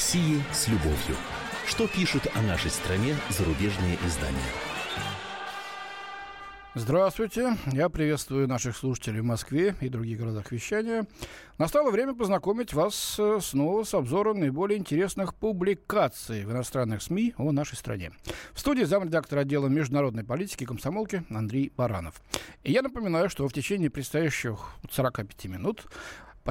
России с любовью. Что пишут о нашей стране зарубежные издания? Здравствуйте, я приветствую наших слушателей в Москве и других городах вещания. Настало время познакомить вас э, снова с обзором наиболее интересных публикаций в иностранных СМИ о нашей стране. В студии замредактор отдела международной политики комсомолки Андрей Баранов. И я напоминаю, что в течение предстоящих 45 минут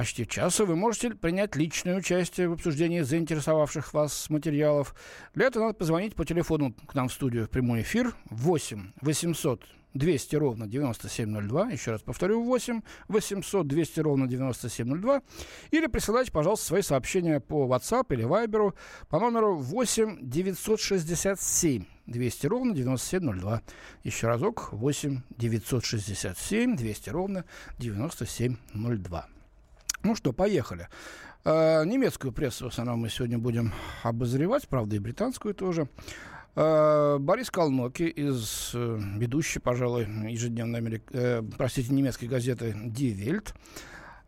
почти часа вы можете принять личное участие в обсуждении заинтересовавших вас материалов. Для этого надо позвонить по телефону к нам в студию в прямой эфир 8 800 200 ровно 9702. Еще раз повторю, 8 800 200 ровно 9702. Или присылайте, пожалуйста, свои сообщения по WhatsApp или Viber по номеру 8 967 200 ровно 9702. Еще разок 8 967 200 ровно 9702. Ну что, поехали. Э, немецкую прессу в основном мы сегодня будем обозревать, правда, и британскую тоже. Э, Борис Колноки из э, ведущей, пожалуй, ежедневной, Америк... простите, немецкой газеты Die Welt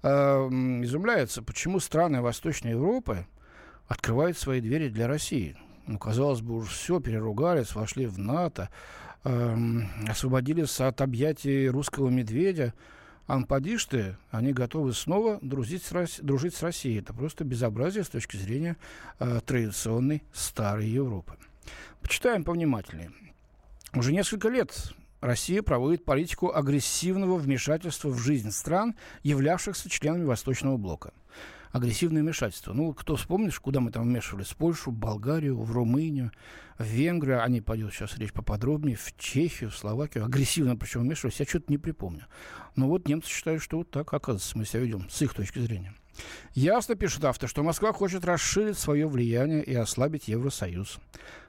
изумляется, почему страны Восточной Европы открывают свои двери для России. Ну, казалось бы, уж все, переругались, вошли в НАТО, э, освободились от объятий русского медведя. Анпадишь ты, они готовы снова дружить с, дружить с Россией. Это просто безобразие с точки зрения э, традиционной старой Европы. Почитаем повнимательнее. Уже несколько лет Россия проводит политику агрессивного вмешательства в жизнь стран, являвшихся членами Восточного блока агрессивное вмешательство. Ну, кто вспомнишь, куда мы там вмешивались? В Польшу, в Болгарию, в Румынию, в Венгрию, они пойдет сейчас речь поподробнее, в Чехию, в Словакию. Агрессивно причем вмешивались, я что-то не припомню. Но вот немцы считают, что вот так, оказывается, мы себя ведем, с их точки зрения. Ясно, пишет автор, что Москва хочет расширить свое влияние и ослабить Евросоюз.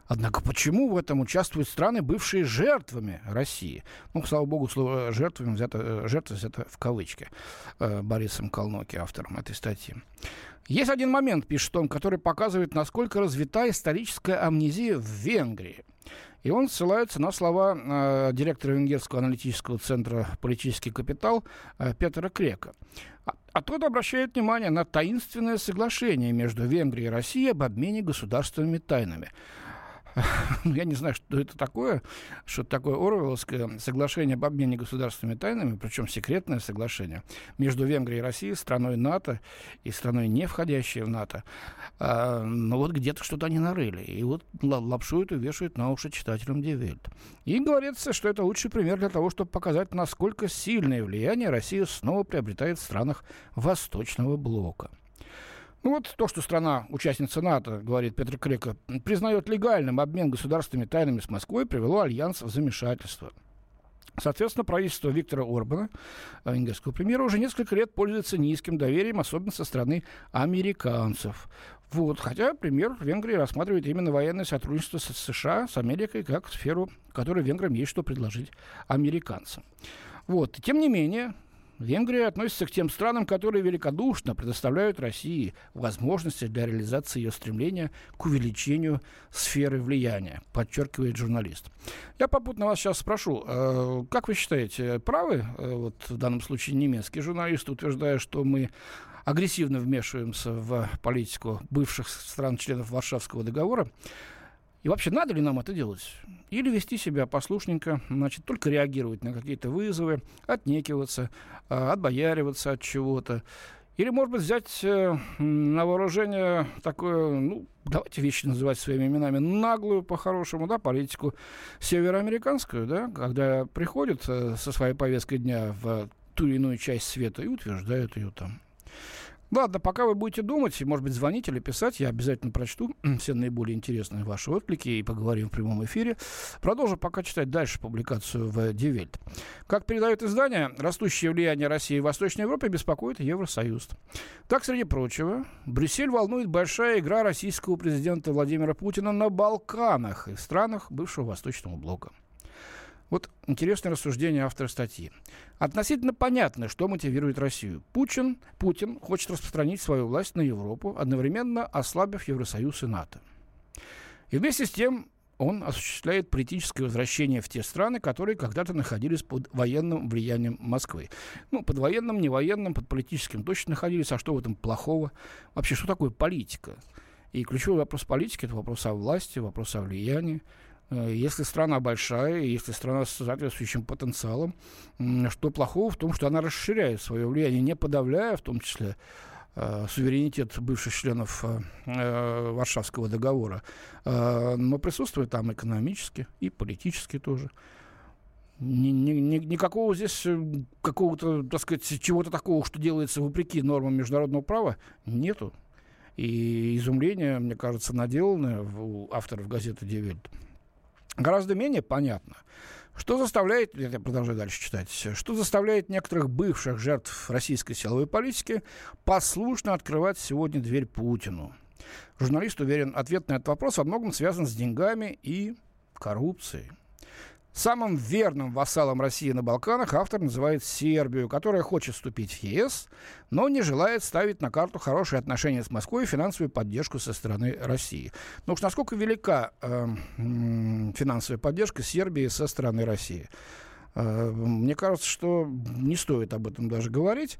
Однако почему в этом участвуют страны, бывшие жертвами России? Ну, слава богу, слово «жертвами» взято, э, «жертва» взято в кавычки э, Борисом Колноки, автором этой статьи. Есть один момент, пишет он, который показывает, насколько развита историческая амнезия в Венгрии. И он ссылается на слова э, директора Венгерского аналитического центра «Политический капитал» э, Петра Крека. А, а тот обращает внимание на таинственное соглашение между Венгрией и Россией об обмене государственными тайнами – я не знаю, что это такое, что такое Орвеловское соглашение об обмене государственными тайнами, причем секретное соглашение между Венгрией и Россией, страной НАТО и страной, не входящей в НАТО. А, но вот где-то что-то они нарыли. И вот лапшу эту вешают на уши читателям Die Welt. И говорится, что это лучший пример для того, чтобы показать, насколько сильное влияние Россия снова приобретает в странах Восточного блока. Ну вот то, что страна, участница НАТО, говорит Петр Крека, признает легальным обмен государственными тайнами с Москвой, привело Альянс в замешательство. Соответственно, правительство Виктора Орбана, э, венгерского премьера, уже несколько лет пользуется низким доверием, особенно со стороны американцев. Вот. Хотя премьер Венгрии рассматривает именно военное сотрудничество с США, с Америкой, как сферу, которой венграм есть что предложить американцам. Вот. Тем не менее, Венгрия относится к тем странам, которые великодушно предоставляют России возможности для реализации ее стремления к увеличению сферы влияния, подчеркивает журналист. Я попутно вас сейчас спрошу, э, как вы считаете, правы э, вот в данном случае немецкий журналист, утверждая, что мы агрессивно вмешиваемся в политику бывших стран-членов Варшавского договора? И вообще, надо ли нам это делать? Или вести себя послушненько, значит, только реагировать на какие-то вызовы, отнекиваться, а, отбояриваться от чего-то. Или, может быть, взять э, на вооружение такое, ну, давайте вещи называть своими именами, наглую, по-хорошему, да, политику североамериканскую, да, когда приходят э, со своей повесткой дня в ту или иную часть света и утверждают ее там. Ладно, пока вы будете думать, может быть, звонить или писать, я обязательно прочту все наиболее интересные ваши отклики и поговорим в прямом эфире. Продолжу пока читать дальше публикацию в Die Welt. Как передает издание, растущее влияние России в Восточной Европе беспокоит Евросоюз. Так, среди прочего, Брюссель волнует большая игра российского президента Владимира Путина на Балканах и странах бывшего Восточного блока. Вот интересное рассуждение автора статьи. Относительно понятно, что мотивирует Россию. Путин, Путин хочет распространить свою власть на Европу, одновременно ослабив Евросоюз и НАТО. И вместе с тем он осуществляет политическое возвращение в те страны, которые когда-то находились под военным влиянием Москвы. Ну, под военным, не военным, под политическим точно находились. А что в этом плохого? Вообще, что такое политика? И ключевой вопрос политики – это вопрос о власти, вопрос о влиянии. Э, если страна большая, если страна с соответствующим потенциалом, что плохого в том, что она расширяет свое влияние, не подавляя в том числе э, суверенитет бывших членов э, Варшавского договора, но присутствует там экономически и политически тоже. Ни, ни, ни, никакого здесь какого-то, так сказать, чего-то такого, что делается вопреки нормам международного права, нету. И изумление, мне кажется, наделанное у авторов газеты «Die Welt» гораздо менее понятно. Что заставляет, я продолжаю дальше читать, что заставляет некоторых бывших жертв российской силовой политики послушно открывать сегодня дверь Путину? Журналист уверен, ответ на этот вопрос во многом связан с деньгами и коррупцией. Самым верным вассалом России на Балканах автор называет Сербию, которая хочет вступить в ЕС, но не желает ставить на карту хорошие отношения с Москвой и финансовую поддержку со стороны России. Ну уж насколько велика э, финансовая поддержка Сербии со стороны России? Э, мне кажется, что не стоит об этом даже говорить.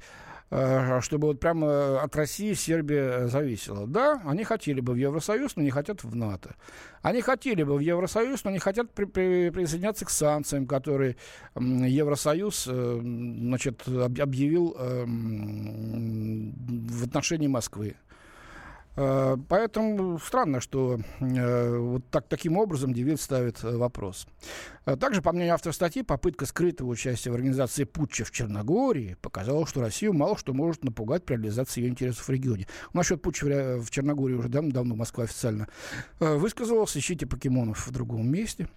Э, чтобы вот прямо от России Сербия зависела. Да, они хотели бы в Евросоюз, но не хотят в НАТО. Они хотели бы в Евросоюз, но не хотят при, при, присоединяться к санкциям, которые Евросоюз э, значит, объявил э, в отношении Москвы. Э, поэтому странно, что э, вот так, таким образом Девиль ставит э, вопрос. Также, по мнению автора статьи, попытка скрытого участия в организации путча в Черногории показала, что Россию мало что может напугать при реализации ее интересов в регионе. Насчет путча в Черногории уже давно, давно Москва официально высказывалась. Ищите покемонов в другом месте.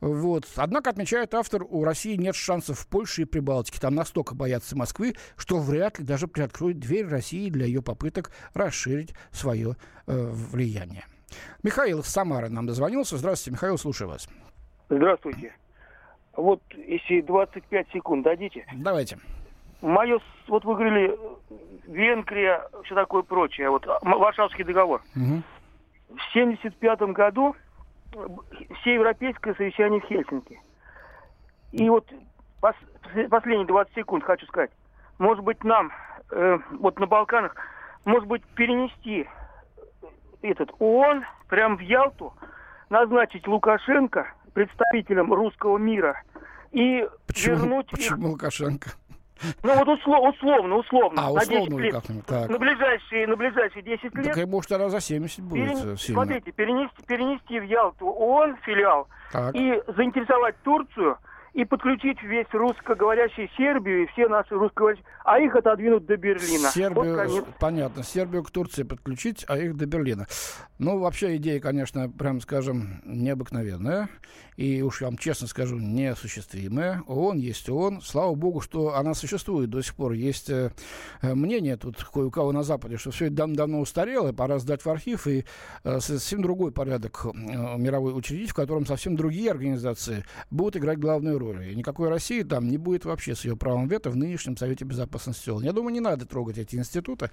Вот. Однако, отмечает автор, у России нет шансов в Польше и Прибалтике. Там настолько боятся Москвы, что вряд ли даже приоткроют дверь России для ее попыток расширить свое э, влияние. Михаил из Самары нам дозвонился. Здравствуйте, Михаил, слушаю вас. Здравствуйте. Вот если 25 секунд дадите. Давайте. Мое, вот вы говорили, Венгрия, все такое прочее, вот Варшавский договор. Угу. В 75 году всеевропейское совещание в Хельсинки. И вот пос, последние 20 секунд хочу сказать. Может быть, нам, э, вот на Балканах, может быть, перенести этот ООН прямо в Ялту, назначить Лукашенко представителем русского мира и почему, вернуть... Почему их... Лукашенко? Ну вот услов, условно, условно. А, условно на 10 лет. Так. На ближайшие, на ближайшие 10 лет. Так может тогда за 70 будет Перен... сильно. Смотрите, перенести, перенести в Ялту ООН филиал так. и заинтересовать Турцию – и подключить весь русскоговорящий Сербию и все наши русскоговорящие, а их отодвинуть до Берлина. Сербию, вот понятно, Сербию к Турции подключить, а их до Берлина. Ну, вообще идея, конечно, прям скажем, необыкновенная. И уж я вам честно скажу, неосуществимая. ООН есть ООН. Слава богу, что она существует до сих пор. Есть э, мнение тут кое у кого на Западе, что все это дав давно устарело, пора сдать в архив и э, совсем другой порядок э, мировой учредить, в котором совсем другие организации будут играть главную роли. И никакой России там не будет вообще с ее правом вето в нынешнем Совете Безопасности ООН. Я думаю, не надо трогать эти институты.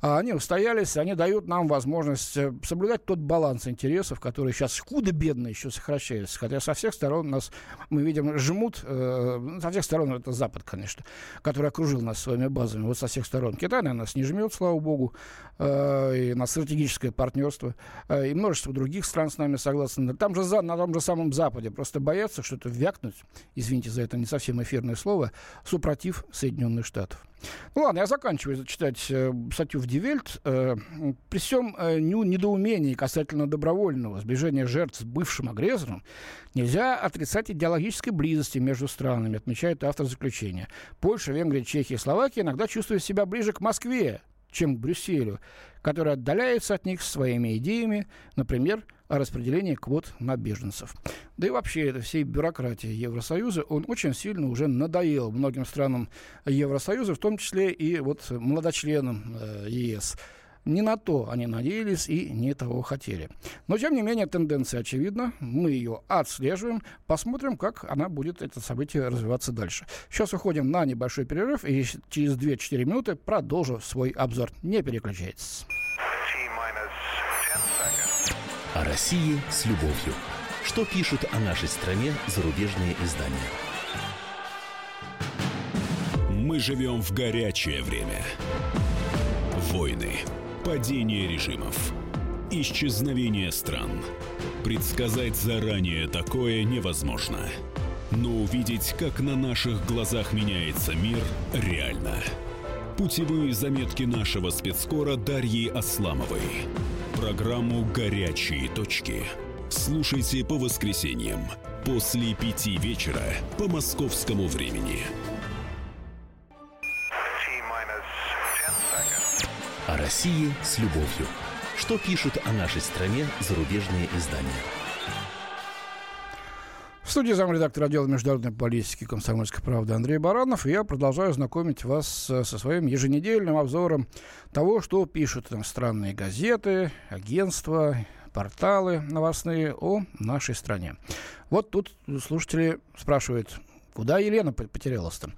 А они устоялись, они дают нам возможность э, соблюдать тот баланс интересов, который сейчас худо-бедно еще сокращается. Хотя со всех сторон нас, мы видим, жмут, э, со всех сторон это Запад, конечно, который окружил нас своими базами, вот со всех сторон. Китай на нас не жмет, слава богу, э, и на стратегическое партнерство, э, и множество других стран с нами согласны. Там же за, на том же самом Западе просто боятся что-то вякнуть извините за это не совсем эфирное слово, супротив Соединенных Штатов. Ну ладно, я заканчиваю читать э, статью в Дивельт. Э, при всем э, недоумении касательно добровольного сближения жертв с бывшим агрессором нельзя отрицать идеологической близости между странами, отмечает автор заключения. Польша, Венгрия, Чехия и Словакия иногда чувствуют себя ближе к Москве, чем к Брюсселю, который отдаляется от них своими идеями, например, о распределении квот на беженцев. Да и вообще это всей бюрократии Евросоюза, он очень сильно уже надоел многим странам Евросоюза, в том числе и вот младочленам э, ЕС. Не на то они надеялись и не того хотели. Но, тем не менее, тенденция очевидна. Мы ее отслеживаем. Посмотрим, как она будет, это событие, развиваться дальше. Сейчас уходим на небольшой перерыв. И через 2-4 минуты продолжу свой обзор. Не переключайтесь. О России с любовью. Что пишут о нашей стране зарубежные издания? Мы живем в горячее время. Войны, падение режимов – исчезновения стран. Предсказать заранее такое невозможно. Но увидеть, как на наших глазах меняется мир, реально. Путевые заметки нашего спецкора Дарьи Асламовой. Программу «Горячие точки». Слушайте по воскресеньям после пяти вечера по московскому времени. О России с любовью. Что пишут о нашей стране зарубежные издания? Студии замредактора отдела международной политики комсомольской правды Андрей Баранов. И я продолжаю знакомить вас со своим еженедельным обзором того, что пишут иностранные газеты, агентства, порталы новостные о нашей стране. Вот тут слушатели спрашивают, куда Елена потерялась-то?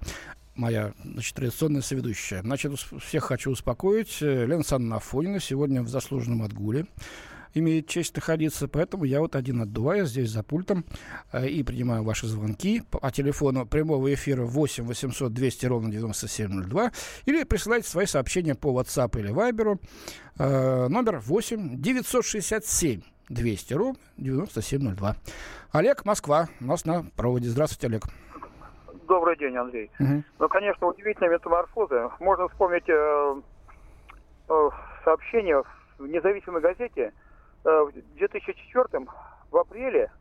моя значит, традиционная соведущая. Значит, всех хочу успокоить. Лена Санна Афонина сегодня в заслуженном отгуле имеет честь находиться, поэтому я вот один отдуваю здесь за пультом э, и принимаю ваши звонки по телефону прямого эфира 8 800 200 ровно 9702 или присылайте свои сообщения по WhatsApp или Viber э, номер 8 967 200 ровно 9702. Олег, Москва, у нас на проводе. Здравствуйте, Олег. Добрый день, Андрей. Угу. Ну, конечно, удивительная метаморфоза. Можно вспомнить э, э, сообщение в независимой газете в 2004 в апреле,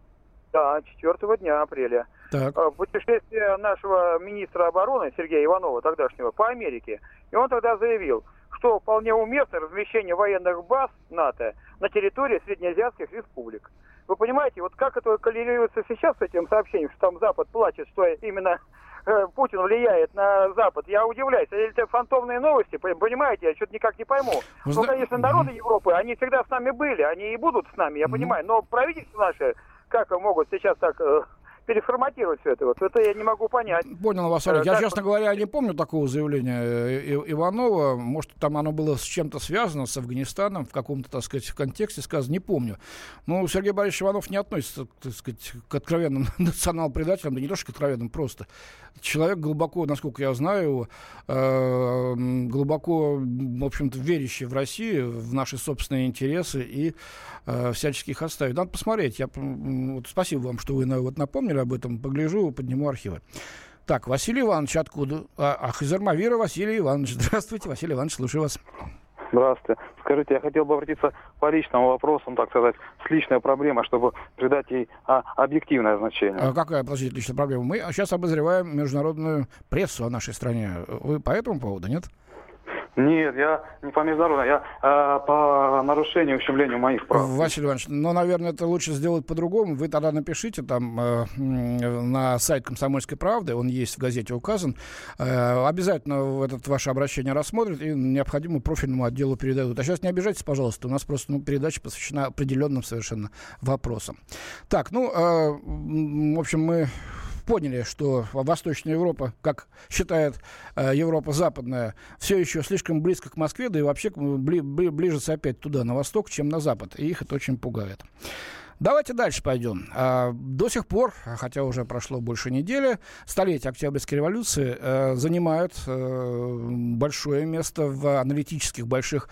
да, 4 дня апреля, так. Э, путешествие нашего министра обороны Сергея Иванова, тогдашнего, по Америке. И он тогда заявил, что вполне уместно размещение военных баз НАТО на территории среднеазиатских республик. Вы понимаете, вот как это коррелируется сейчас с этим сообщением, что там Запад плачет, что именно э, Путин влияет на Запад. Я удивляюсь. Это фантомные новости, понимаете? Я что-то никак не пойму. Ну, конечно, народы Европы, они всегда с нами были, они и будут с нами, я понимаю. Но правительство наше, как могут сейчас так э, переформатировать все это. Вот это я не могу понять. Понял вас, Олег. Я, как... честно говоря, не помню такого заявления э, Иванова. Может, там оно было с чем-то связано, с Афганистаном, в каком-то, так сказать, контексте сказано, не помню. Но Сергей Борисович Иванов не относится, так сказать, к откровенным национал-предателям, да не то, что к откровенным, просто. Человек глубоко, насколько я знаю, э, глубоко, в общем-то, верящий в Россию, в наши собственные интересы и э, всячески их оставить. Надо посмотреть. Я, вот, спасибо вам, что вы вот напомнили напомнили об этом, погляжу, подниму архивы. Так, Василий Иванович откуда? А, ах, из Армавира Василий Иванович. Здравствуйте, Василий Иванович, слушаю вас. Здравствуйте. Скажите, я хотел бы обратиться по личному вопросу, так сказать, с личной проблемой, чтобы придать ей а, объективное значение. А какая, подождите, личная проблема? Мы сейчас обозреваем международную прессу о нашей стране. Вы по этому поводу, нет? Нет, я не по международному, я э, по нарушению, ущемлению моих прав. Василий Иванович, ну, наверное, это лучше сделать по-другому. Вы тогда напишите там э, на сайт «Комсомольской правды», он есть в газете указан. Э, обязательно этот ваше обращение рассмотрят и необходимо профильному отделу передадут. А сейчас не обижайтесь, пожалуйста, у нас просто ну, передача посвящена определенным совершенно вопросам. Так, ну, э, в общем, мы поняли, что Восточная Европа, как считает э, Европа Западная, все еще слишком близко к Москве, да и вообще бли, бли, ближется опять туда, на восток, чем на запад. И их это очень пугает. Давайте дальше пойдем. А, до сих пор, хотя уже прошло больше недели, столетие Октябрьской революции э, занимают э, большое место в аналитических больших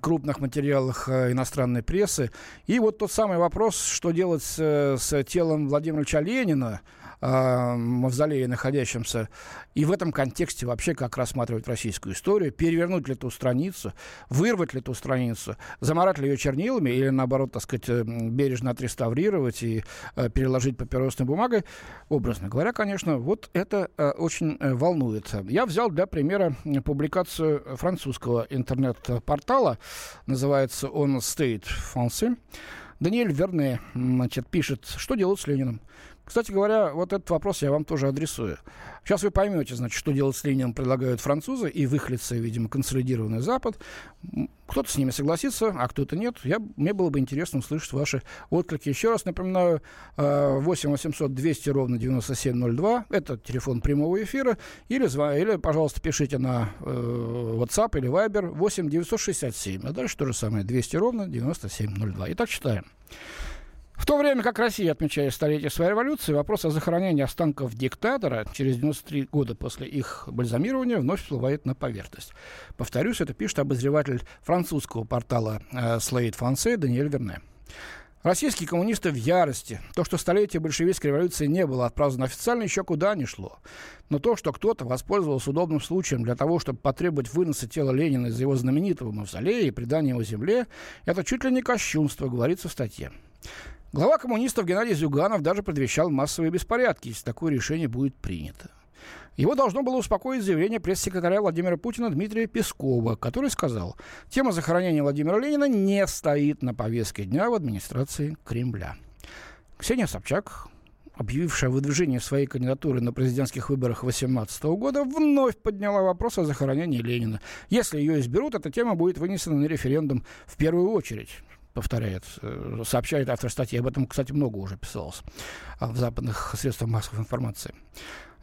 крупных материалах э, иностранной прессы. И вот тот самый вопрос, что делать с телом Владимира Ильича Ленина, э, мавзолее находящемся, и в этом контексте вообще как рассматривать российскую историю, перевернуть ли ту страницу, вырвать ли ту страницу, заморать ли ее чернилами или, наоборот, так сказать, э, бережно отреставрировать и э, переложить папиросной бумагой, образно говоря, конечно, вот это э, очень э, волнует. Я взял для примера публикацию французского интернет-портала, называется он State France. Даниэль Верне значит, пишет, что делать с Лениным. Кстати говоря, вот этот вопрос я вам тоже адресую. Сейчас вы поймете, значит, что делать с Лениным предлагают французы и в их лице, видимо, консолидированный Запад. Кто-то с ними согласится, а кто-то нет. Я, мне было бы интересно услышать ваши отклики. Еще раз напоминаю, 8 800 200 ровно 9702. Это телефон прямого эфира. Или, или пожалуйста, пишите на э, WhatsApp или Viber 8 967. А дальше то же самое. 200 ровно 9702. Итак, читаем. В то время как Россия отмечает столетие своей революции, вопрос о захоронении останков диктатора через 93 года после их бальзамирования вновь всплывает на поверхность. Повторюсь, это пишет обозреватель французского портала э, Slate France Даниэль Верне. Российские коммунисты в ярости. То, что столетие большевистской революции не было отпраздновано официально, еще куда не шло. Но то, что кто-то воспользовался удобным случаем для того, чтобы потребовать выноса тела Ленина из его знаменитого мавзолея и предания его земле, это чуть ли не кощунство, говорится в статье. Глава коммунистов Геннадий Зюганов даже предвещал массовые беспорядки, если такое решение будет принято. Его должно было успокоить заявление пресс-секретаря Владимира Путина Дмитрия Пескова, который сказал, тема захоронения Владимира Ленина не стоит на повестке дня в администрации Кремля. Ксения Собчак, объявившая выдвижение своей кандидатуры на президентских выборах 2018 года, вновь подняла вопрос о захоронении Ленина. Если ее изберут, эта тема будет вынесена на референдум в первую очередь повторяет, э, сообщает автор статьи. Об этом, кстати, много уже писалось а, в западных средствах массовой информации.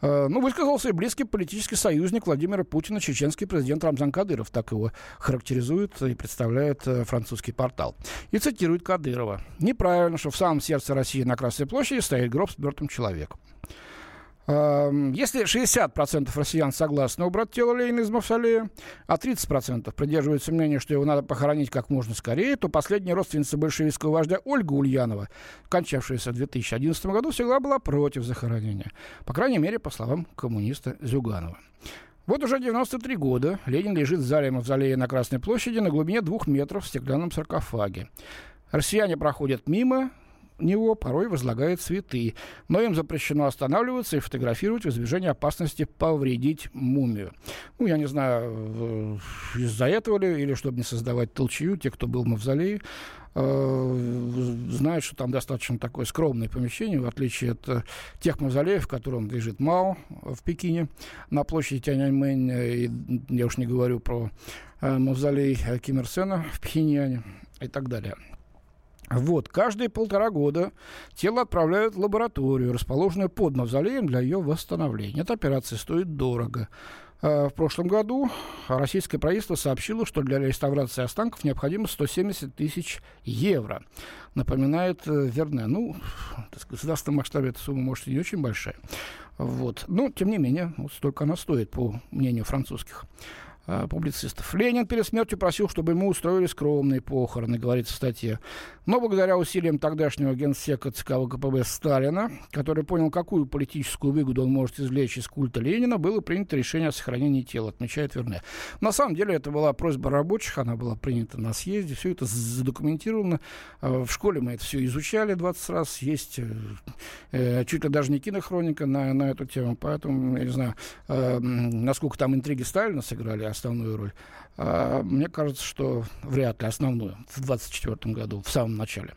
Э, ну, высказался и близкий политический союзник Владимира Путина, чеченский президент Рамзан Кадыров. Так его характеризует и представляет э, французский портал. И цитирует Кадырова. «Неправильно, что в самом сердце России на Красной площади стоит гроб с мертвым человеком. Если 60% россиян согласны убрать тело Ленина из мавзолея, а 30% придерживаются мнения, что его надо похоронить как можно скорее, то последняя родственница большевистского вождя Ольга Ульянова, кончавшаяся в 2011 году, всегда была против захоронения. По крайней мере, по словам коммуниста Зюганова. Вот уже 93 года Ленин лежит в зале мавзолея на Красной площади на глубине двух метров в стеклянном саркофаге. Россияне проходят мимо, него порой возлагают цветы, но им запрещено останавливаться и фотографировать в избежание опасности повредить мумию. Ну, я не знаю, из-за этого ли, или чтобы не создавать толчью, те, кто был в мавзолее, э, знают, что там достаточно такое скромное помещение, в отличие от э, тех мавзолеев, в котором лежит Мао в Пекине, на площади Тяньаньмэнь, и я уж не говорю про э, мавзолей Ким Ир Сена в Пхеньяне и так далее. Вот, каждые полтора года тело отправляют в лабораторию, расположенную под мавзолеем для ее восстановления. Эта операция стоит дорого. А, в прошлом году российское правительство сообщило, что для реставрации останков необходимо 170 тысяч евро. Напоминает э, Верне. Ну, в государственном масштабе эта сумма, может, и не очень большая. Вот. Но, тем не менее, вот столько она стоит, по мнению французских э, публицистов. Ленин перед смертью просил, чтобы ему устроили скромные похороны, говорится в статье. Но благодаря усилиям тогдашнего генсека ЦК ВКПБ Сталина, который понял, какую политическую выгоду он может извлечь из культа Ленина, было принято решение о сохранении тела, отмечает Верне. На самом деле это была просьба рабочих, она была принята на съезде, все это задокументировано. Э, в школе мы это все изучали 20 раз, есть э, э, чуть ли даже не кинохроника на, на эту тему, поэтому, я не знаю, э, насколько там интриги Сталина сыграли основную роль. А, мне кажется, что вряд ли основную в 24 году, в самом начале.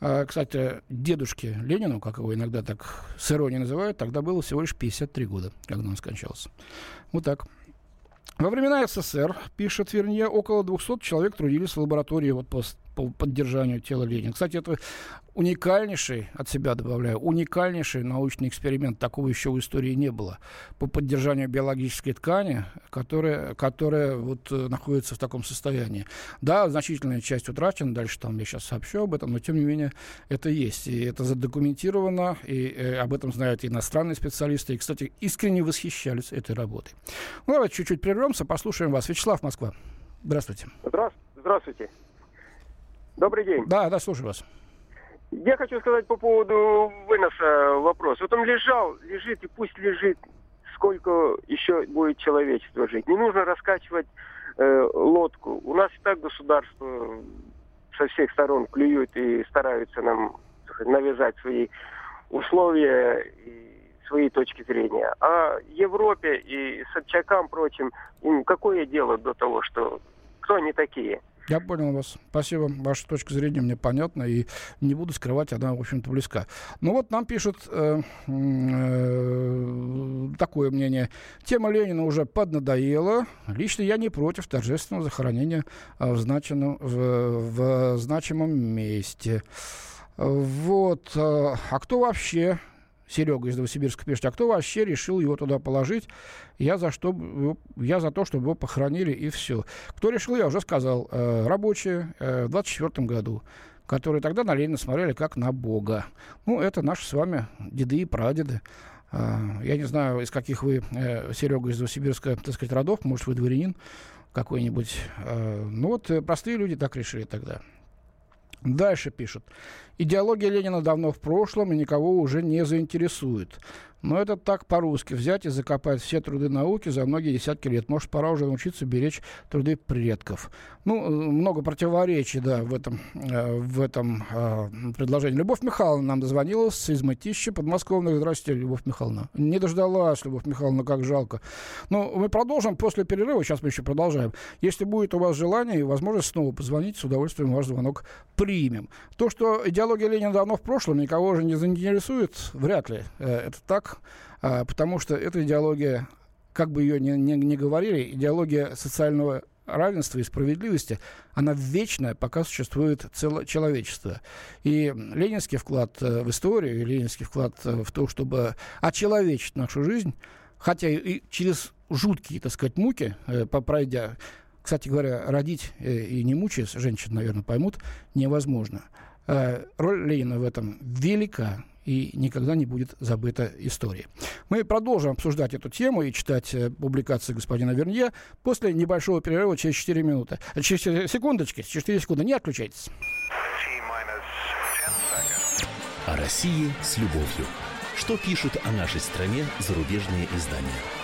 А, кстати, дедушке Ленину, как его иногда так с иронией называют, тогда было всего лишь 53 года, когда он скончался. Вот так. Во времена СССР, пишет Вернье, около 200 человек трудились в лаборатории вот по, по поддержанию тела Ленина. Кстати, это уникальнейший, от себя добавляю, уникальнейший научный эксперимент. Такого еще в истории не было. По поддержанию биологической ткани, которая, которая вот э, находится в таком состоянии. Да, значительная часть утрачена, дальше там я сейчас сообщу об этом, но тем не менее это есть. И это задокументировано, и э, об этом знают иностранные специалисты. И, кстати, искренне восхищались этой работой. Ну, давайте чуть-чуть прервемся, послушаем вас. Вячеслав, Москва. Здравствуйте. Здравствуйте. Добрый день. Да, да, слушаю вас. Я хочу сказать по поводу выноса вопрос. Вот он лежал, лежит и пусть лежит, сколько еще будет человечество жить. Не нужно раскачивать э, лодку. У нас и так государство со всех сторон клюют и стараются нам навязать свои условия и свои точки зрения. А Европе и Собчакам, прочим, им какое дело до того, что кто они такие? Я понял вас. Спасибо. Ваша точка зрения мне понятна, и не буду скрывать, она, в общем-то, близка. Ну вот нам пишут э, э, такое мнение. Тема Ленина уже поднадоела. Лично я не против торжественного захоронения в, значенном, в, в значимом месте. Вот. Э, а кто вообще Серега из Новосибирска пишет, а кто вообще решил его туда положить? Я за, что, я за то, чтобы его похоронили, и все. Кто решил, я уже сказал. Э, рабочие э, в 24 году. которые тогда на Ленина смотрели как на Бога. Ну, это наши с вами деды и прадеды. А, я не знаю, из каких вы, э, Серега, из Новосибирска, так сказать, родов, может, вы дворянин какой-нибудь. А, ну вот простые люди так решили тогда. Дальше пишут. Идеология Ленина давно в прошлом и никого уже не заинтересует. Но это так по-русски. Взять и закопать все труды науки за многие десятки лет. Может, пора уже научиться беречь труды предков. Ну, много противоречий, да, в этом, э, в этом э, предложении. Любовь Михайловна нам дозвонилась из Мытища подмосковных. Здравствуйте, Любовь Михайловна. Не дождалась, Любовь Михайловна, как жалко. Но мы продолжим после перерыва. Сейчас мы еще продолжаем. Если будет у вас желание и возможность снова позвонить, с удовольствием ваш звонок примем. То, что идеология Ленина давно в прошлом, никого уже не заинтересует, вряд ли. Э, это так а, потому что эта идеология, как бы ее ни, ни, ни говорили, идеология социального равенства и справедливости, она вечная, пока существует целое человечество. И ленинский вклад э, в историю, и ленинский вклад э, в то, чтобы очеловечить нашу жизнь, хотя и через жуткие, так сказать, муки, э, пройдя, кстати говоря, родить и не мучаясь, женщин, наверное, поймут, невозможно. Роль Ленина в этом велика и никогда не будет забыта история. Мы продолжим обсуждать эту тему и читать э, публикации господина Вернье после небольшого перерыва через 4 минуты. Э, через секундочки, 4 секунды, не отключайтесь. О России с любовью. Что пишут о нашей стране зарубежные издания?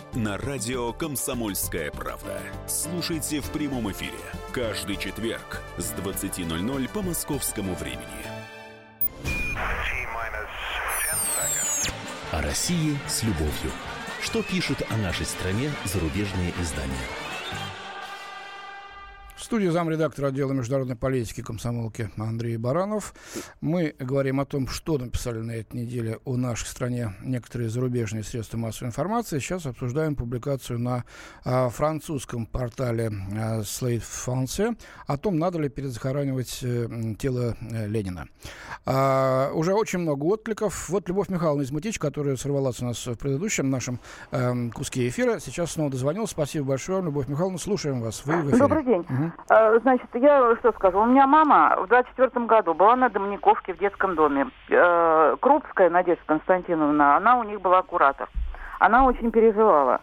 на радио «Комсомольская правда». Слушайте в прямом эфире каждый четверг с 20.00 по московскому времени. О России с любовью. Что пишут о нашей стране зарубежные издания? Студии замредактора отдела международной политики комсомолки Андрей Баранов. Мы говорим о том, что написали на этой неделе о нашей стране некоторые зарубежные средства массовой информации. Сейчас обсуждаем публикацию на а, французском портале а, Slate France о том, надо ли перезахоранивать а, тело а, Ленина. А, уже очень много откликов. Вот Любовь Михайловна из Мутич, которая сорвалась у нас в предыдущем нашем а, куске эфира, сейчас снова дозвонилась. Спасибо большое, Любовь Михайловна. Слушаем вас. Вы в эфире. Добрый день. Угу. А, значит, я что скажу. У меня мама в 24 году была на Домниковке в детском доме. Э, Крупская Надежда Константиновна, она у них была куратор. Она очень переживала,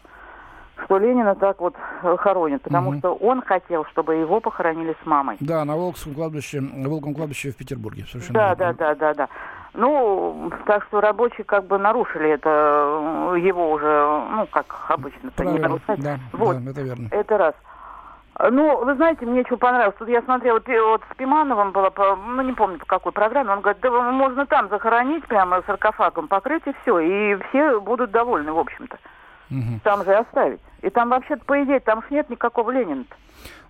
что Ленина так вот хоронят, потому угу. что он хотел, чтобы его похоронили с мамой. Да, на Волковском кладбище, на Волковом кладбище в Петербурге. Совершенно да, да, да, да, да. Ну, так что рабочие как бы нарушили это, э, его уже, ну, как обычно, Правильно, нарушать. Да, вот, да, это верно. Это раз. Ну, вы знаете, мне что понравилось. Тут я смотрела, вот, вот с Пимановым было, по, ну, не помню по какой программе, он говорит, да можно там захоронить прямо саркофагом, покрыть и все, и все будут довольны, в общем-то. Угу. Там же оставить. И там вообще-то, по идее, там же нет никакого Ленина-то.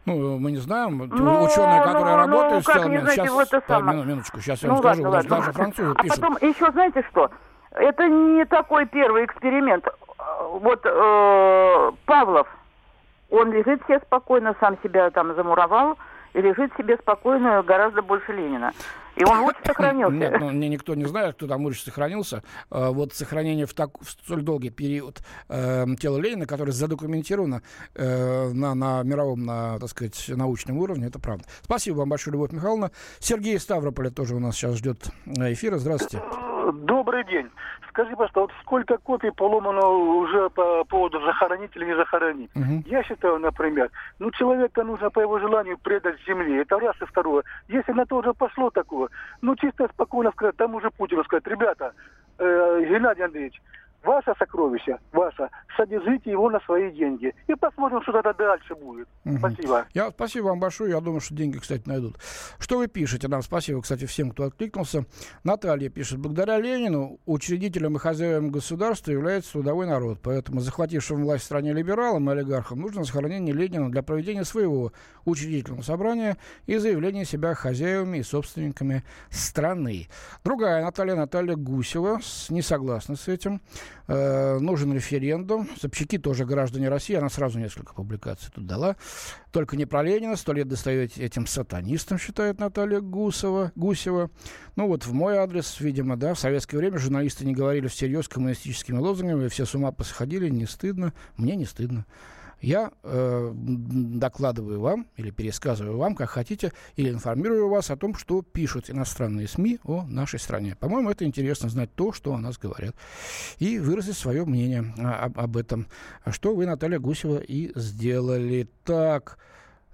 Ну, мы не знаем. Ну, Ученые, которые ну, работают ну, с телом... Не знаете, сейчас, вот это да, минуточку, сейчас я ну, вам скажу. Ладно, ладно. Даже французы а пишут. потом еще, знаете что? Это не такой первый эксперимент. Вот э, Павлов, он лежит себе спокойно, сам себя там замуровал, и лежит себе спокойно гораздо больше Ленина. И он лучше сохранился. Нет, ну, мне никто не знает, кто там лучше сохранился. А, вот сохранение в, так, в столь долгий период э, тела Ленина, которое задокументировано э, на, на мировом, на, так сказать, научном уровне, это правда. Спасибо вам большое, Любовь Михайловна. Сергей Ставрополя тоже у нас сейчас ждет эфира. Здравствуйте. Добрый день. Скажи, пожалуйста, вот сколько копий поломано уже по поводу захоронить или не захоронить? Угу. Я считаю, например, ну человека нужно по его желанию предать земле. Это раз и второе. Если на то уже пошло такое, ну чисто спокойно сказать, тому же Путину сказать, ребята, э, Геннадий Андреевич, ваше сокровище, ваше, содержите его на свои деньги. И посмотрим, что тогда дальше будет. Угу. Спасибо. Я, спасибо вам большое. Я думаю, что деньги, кстати, найдут. Что вы пишете нам? Спасибо, кстати, всем, кто откликнулся. Наталья пишет. Благодаря Ленину учредителем и хозяевам государства является трудовой народ. Поэтому захватившим власть в стране либералам и олигархам нужно сохранение Ленина для проведения своего учредительного собрания и заявления себя хозяевами и собственниками страны. Другая Наталья, Наталья Гусева, не согласна с этим. Э, нужен референдум. Собчаки тоже граждане России. Она сразу несколько публикаций тут дала. Только не про Ленина. Сто лет достает этим сатанистам, считает Наталья Гусева. Гусева. Ну вот в мой адрес, видимо, да, в советское время журналисты не говорили всерьез коммунистическими лозунгами. Все с ума посходили. Не стыдно. Мне не стыдно. Я э, докладываю вам или пересказываю вам, как хотите, или информирую вас о том, что пишут иностранные СМИ о нашей стране. По-моему, это интересно знать то, что о нас говорят. И выразить свое мнение об, об этом. Что вы, Наталья Гусева, и сделали. Так,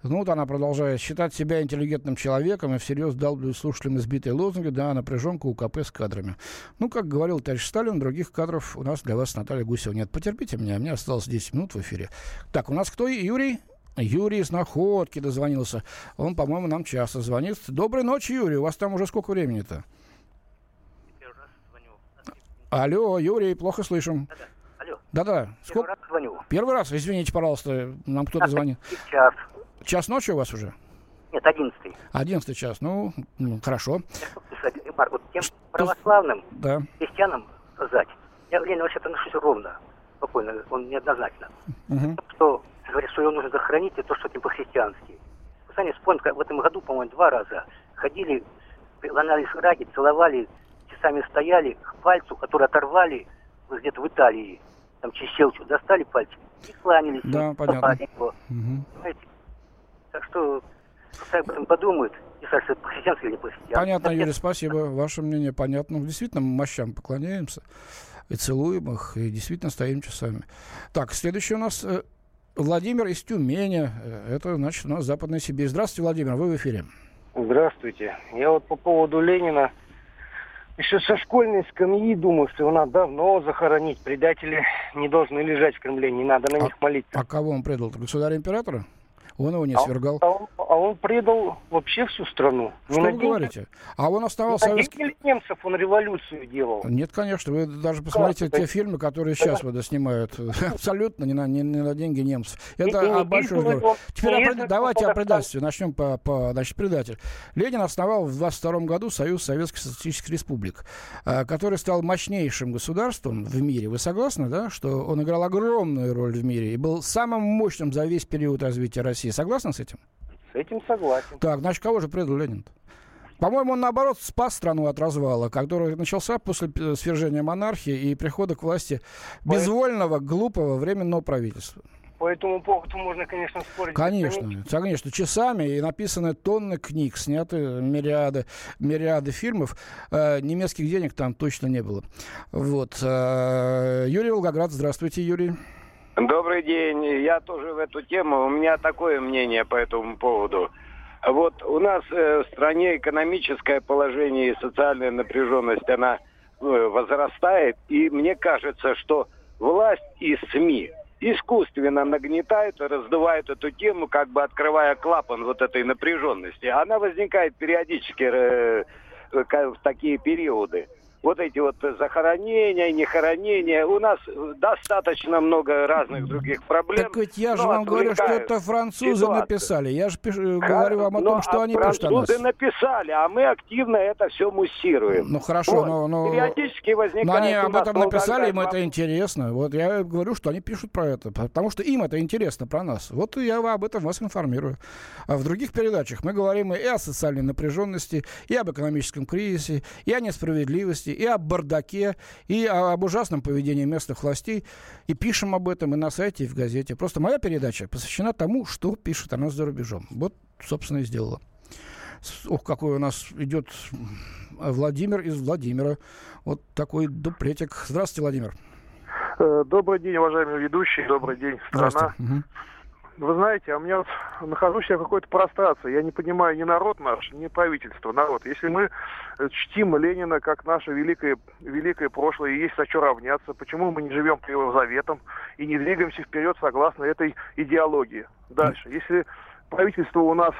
ну вот она продолжает считать себя интеллигентным человеком и всерьез долбливает слушателям избитые лозунги, да, напряженка УКП с кадрами. Ну, как говорил товарищ Сталин, других кадров у нас для вас, Наталья Гусева, нет. Потерпите меня, у меня осталось 10 минут в эфире. Так, у нас кто? Юрий? Юрий из Находки дозвонился. Он, по-моему, нам часто звонит. Доброй ночи, Юрий. У вас там уже сколько времени-то? Алло, Юрий, плохо слышим. Да-да. Алло. Да-да. Первый Сколько... раз звоню. Первый раз, извините, пожалуйста, нам кто-то звонит. Сейчас. Час ночи у вас уже? Нет, одиннадцатый. Одиннадцатый час, ну, ну хорошо. Марк, вот тем Что... православным да. христианам сказать, я к Ленину вообще отношусь ровно, спокойно, он неоднозначно. Угу. Что говорит, что его нужно захоронить, и то, что это по-христиански. Вы сами вспомните, в этом году, по-моему, два раза ходили, ломали раги, целовали, часами стояли, к пальцу, который оторвали где-то в Италии, там через щелчу, достали пальчик и кланялись. Да, понятно. Его. Угу. Так что пускай об этом подумают. Знаю, что по-христиански или не по-христиански. Понятно, Юрий, спасибо. Ваше мнение понятно. Действительно, мы мощам поклоняемся и целуем их, и действительно стоим часами. Так, следующий у нас э, Владимир из Тюмени. Э, это, значит, у нас Западная Сибирь. Здравствуйте, Владимир, вы в эфире. Здравствуйте. Я вот по поводу Ленина еще со школьной скамьи думаю, что его надо давно захоронить. Предатели не должны лежать в Кремле, не надо на а, них молиться. А кого он предал? Государя-императора? Он его не свергал. А он, а он предал вообще всю страну. Что вы говорите? А он оставался... На деньги немцев он революцию делал? Нет, конечно. Вы даже посмотрите как? те фильмы, которые сейчас да. снимают. Абсолютно не на, не, не на деньги немцев. Это а, большой здорово. Теперь о, пред... давайте о предательстве. Начнем по, по... Значит, предатель. Ленин основал в 22 году Союз Советских Социалистических Республик, а, который стал мощнейшим государством в мире. Вы согласны, да, что он играл огромную роль в мире и был самым мощным за весь период развития России? Согласны с этим? С этим согласен. Так, значит, кого же предал Ленин? По-моему, он, наоборот, спас страну от развала, который начался после свержения монархии и прихода к власти безвольного, глупого временного правительства. По этому поводу можно, конечно, спорить. Конечно, конечно, часами и написаны тонны книг, сняты мириады, мириады фильмов. Э, немецких денег там точно не было. Вот. Э, Юрий Волгоград, здравствуйте, Юрий. Добрый день. Я тоже в эту тему. У меня такое мнение по этому поводу. Вот у нас э, в стране экономическое положение и социальная напряженность, она э, возрастает. И мне кажется, что власть и СМИ искусственно нагнетают и раздувают эту тему, как бы открывая клапан вот этой напряженности. Она возникает периодически э, в такие периоды вот эти вот захоронения, нехоронения. У нас достаточно много разных других проблем. Так ведь я же вам говорю, что это французы ситуацию. написали. Я же пишу, говорю вам о том, что а они пишут о нас. Французы написали, а мы активно это все муссируем. Ну хорошо, вот. но, но... Периодически возникает... Но они об этом написали, им это интересно. Вот я говорю, что они пишут про это, потому что им это интересно про нас. Вот я об этом вас информирую. А в других передачах мы говорим и о социальной напряженности, и об экономическом кризисе, и о несправедливости, и о бардаке, и об ужасном поведении местных властей. И пишем об этом и на сайте, и в газете. Просто моя передача посвящена тому, что пишут о нас за рубежом. Вот, собственно, и сделала. Ох, какой у нас идет Владимир из Владимира. Вот такой дуплетик. Здравствуйте, Владимир. Э, добрый день, уважаемые ведущие. Добрый день, страна. Угу. Вы знаете, а у меня вот нахожусь я в какой-то прострации. Я не понимаю ни народ наш, ни правительство, народ. Если мы чтим Ленина как наше великое, великое прошлое, и есть о чем равняться, почему мы не живем по его заветам и не двигаемся вперед согласно этой идеологии? Дальше. Если правительство у нас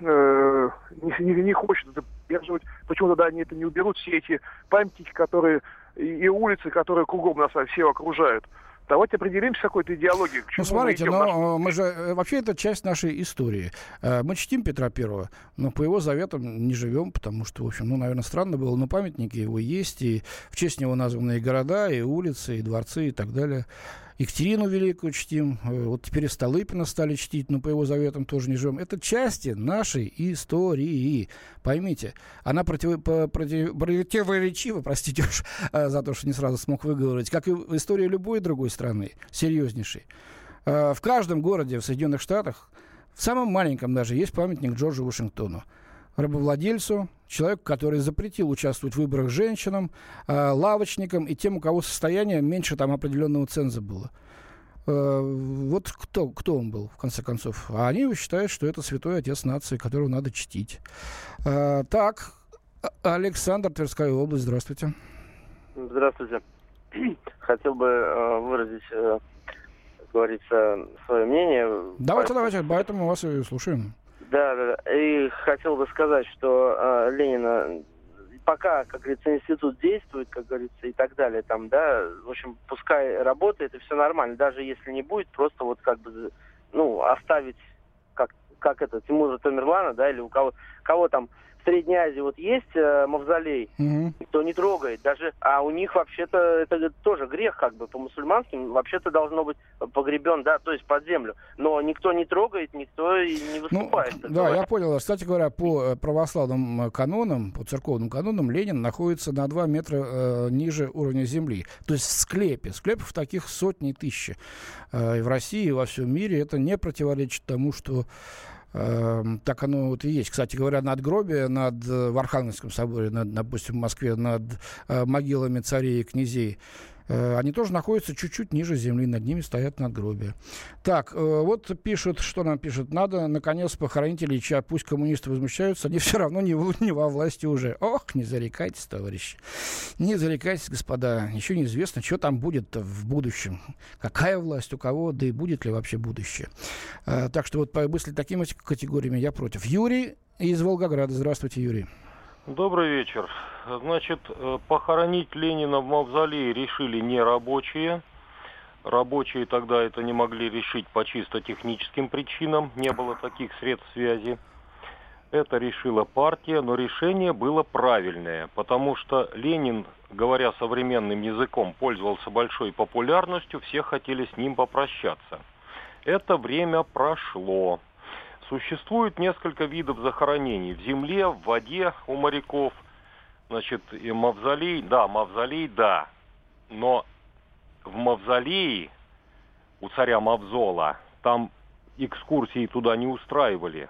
э, не, не, не хочет это поддерживать, почему тогда они это не уберут, все эти памятники, которые и, и улицы, которые кругом нас все окружают. Давайте определимся какой-то идеологией. ну, смотрите, но наш... мы же... Э, вообще, это часть нашей истории. Э, мы чтим Петра Первого, но по его заветам не живем, потому что, в общем, ну, наверное, странно было, но памятники его есть, и в честь него названы и города, и улицы, и дворцы, и так далее. Екатерину Великую чтим, э, вот теперь и Столыпина стали чтить, но по его заветам тоже не живем. Это части нашей истории. Поймите, она против, против, противоречива, простите уж э, за то, что не сразу смог выговорить, как и в истории любой другой страны, серьезнейшей. Э, в каждом городе в Соединенных Штатах, в самом маленьком даже, есть памятник Джорджу Вашингтону рабовладельцу, человеку, который запретил участвовать в выборах женщинам, э, лавочникам и тем, у кого состояние меньше там определенного ценза было. Э, вот кто, кто он был, в конце концов. А они считают, что это святой отец нации, которого надо чтить. Э, так, Александр, Тверская область, здравствуйте. Здравствуйте. Хотел бы э, выразить, э, как говорится, свое мнение. Давайте, давайте, поэтому вас и слушаем. Да, да, да. И хотел бы сказать, что э, Ленина пока, как говорится, институт действует, как говорится, и так далее, там, да, в общем, пускай работает, и все нормально, даже если не будет, просто вот как бы, ну, оставить, как, как это, Тимура Тамерлана, да, или у кого, кого там Средней Азии вот есть э, мавзолей, угу. никто не трогает. Даже, а у них вообще-то это тоже грех, как бы по мусульманским, вообще-то должно быть погребен, да, то есть под землю. Но никто не трогает, никто и не ну, выступает. Ну, да, я понял. Кстати говоря, по э, православным э, канонам, по церковным канонам, Ленин находится на 2 метра э, ниже уровня земли. То есть в склепе. Склепов таких сотни тысяч. Э, и в России, и во всем мире. Это не противоречит тому, что так оно вот и есть. Кстати говоря, надгробие над, э, в Архангельском соборе, над, допустим, в Москве, над э, могилами царей и князей, они тоже находятся чуть-чуть ниже земли, над ними стоят надгробия. Так, э, вот пишут, что нам пишут, надо, наконец, похоронить Ильича, пусть коммунисты возмущаются, они все равно не, не во власти уже. Ох, не зарекайтесь, товарищи, не зарекайтесь, господа, еще неизвестно, что там будет в будущем, какая власть у кого, да и будет ли вообще будущее. Э, так что вот по мысли такими категориями я против. Юрий из Волгограда, здравствуйте, Юрий. Добрый вечер. Значит, э, похоронить Ленина в мавзолее решили не рабочие. Рабочие тогда это не могли решить по чисто техническим причинам, не было таких средств связи. Это решила партия, но решение было правильное, потому что Ленин, говоря современным языком, пользовался большой популярностью, все хотели с ним попрощаться. Это время прошло. Существует несколько видов захоронений. В земле, в воде у моряков. Значит, и мавзолей, да, мавзолей, да. Но в мавзолее у царя Мавзола там экскурсии туда не устраивали.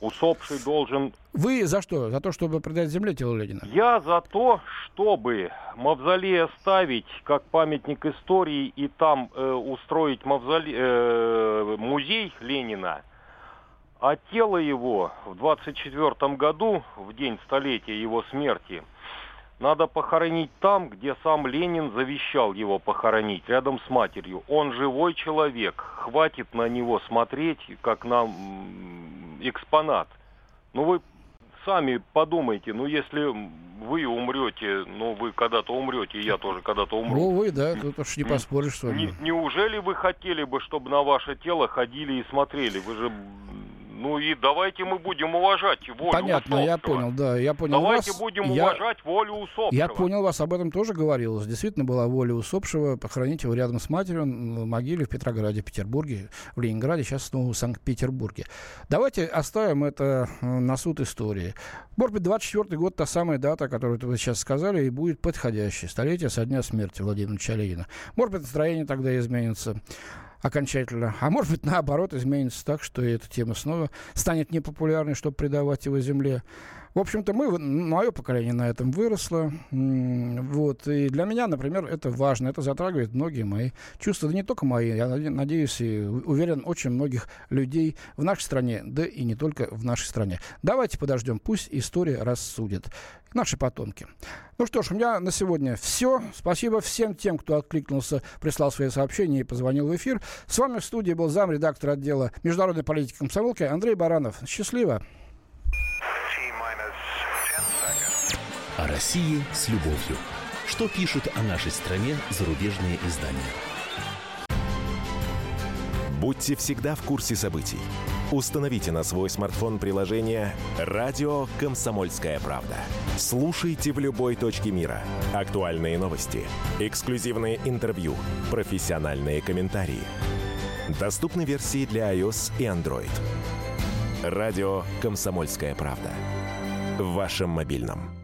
Усопший должен... Вы за что? За то, чтобы предать земле тело Ленина? Я за то, чтобы мавзолей оставить как памятник истории и там э, устроить мавзолей, э, музей Ленина – а тело его в 24 году, в день столетия его смерти, надо похоронить там, где сам Ленин завещал его похоронить, рядом с матерью. Он живой человек, хватит на него смотреть, как на экспонат. Ну вы сами подумайте, ну если вы умрете, ну вы когда-то умрете, я тоже когда-то умру. Ну вы, да, тут уж не поспоришь с вами. Не, неужели вы хотели бы, чтобы на ваше тело ходили и смотрели? Вы же ну и давайте мы будем уважать волю Понятно, усопшего. я понял, да, я понял Давайте вас. будем я... уважать волю усопшего. Я понял вас, об этом тоже говорилось. Действительно была воля усопшего похоронить его рядом с матерью в могиле в Петрограде, Петербурге, в Ленинграде, сейчас снова в Санкт-Петербурге. Давайте оставим это э, на суд истории. Может быть, 24 год, та самая дата, которую вы сейчас сказали, и будет подходящей. Столетие со дня смерти Владимира Ильича Может быть, настроение тогда изменится окончательно. А может быть, наоборот, изменится так, что эта тема снова станет непопулярной, чтобы предавать его земле. В общем-то, мы, мое поколение на этом выросло. Вот. И для меня, например, это важно. Это затрагивает многие мои чувства. Да не только мои, я надеюсь и уверен, очень многих людей в нашей стране, да и не только в нашей стране. Давайте подождем, пусть история рассудит. Наши потомки. Ну что ж, у меня на сегодня все. Спасибо всем тем, кто откликнулся, прислал свои сообщения и позвонил в эфир. С вами в студии был замредактор отдела международной политики комсомолки Андрей Баранов. Счастливо! О России с любовью. Что пишут о нашей стране зарубежные издания? Будьте всегда в курсе событий. Установите на свой смартфон приложение «Радио Комсомольская правда». Слушайте в любой точке мира. Актуальные новости, эксклюзивные интервью, профессиональные комментарии. Доступны версии для iOS и Android. Радио «Комсомольская правда». В вашем мобильном.